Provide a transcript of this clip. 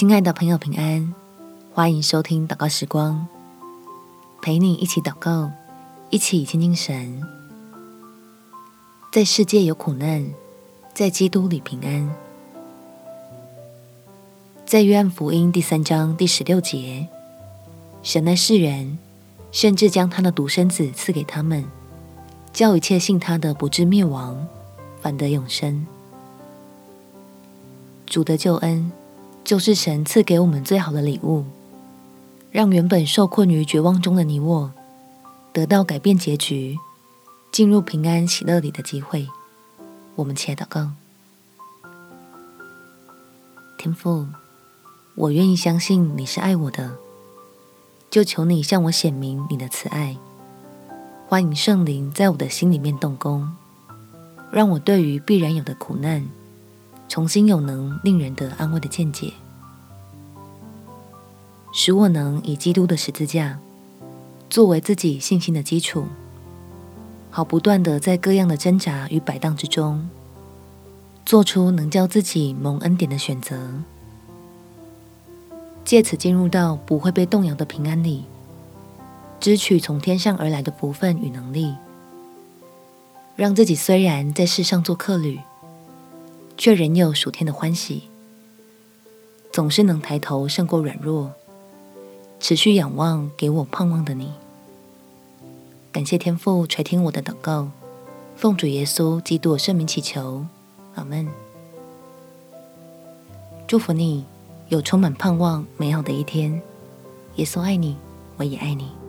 亲爱的朋友，平安，欢迎收听祷告时光，陪你一起祷告，一起亲近神。在世界有苦难，在基督里平安。在约翰福音第三章第十六节，神爱世人，甚至将他的独生子赐给他们，叫一切信他的不至灭亡，反得永生。主的救恩。就是神赐给我们最好的礼物，让原本受困于绝望中的你我，得到改变结局、进入平安喜乐里的机会。我们起来祷告，天父，我愿意相信你是爱我的，就求你向我显明你的慈爱。欢迎圣灵在我的心里面动工，让我对于必然有的苦难，重新有能令人得安慰的见解，使我能以基督的十字架作为自己信心的基础，好不断地在各样的挣扎与摆荡之中，做出能叫自己蒙恩典的选择，借此进入到不会被动摇的平安里，支取从天上而来的福分与能力，让自己虽然在世上做客旅。却仍有属天的欢喜，总是能抬头胜过软弱，持续仰望给我盼望的你。感谢天父垂听我的祷告，奉主耶稣基督圣名祈求，阿门。祝福你有充满盼望美好的一天。耶稣爱你，我也爱你。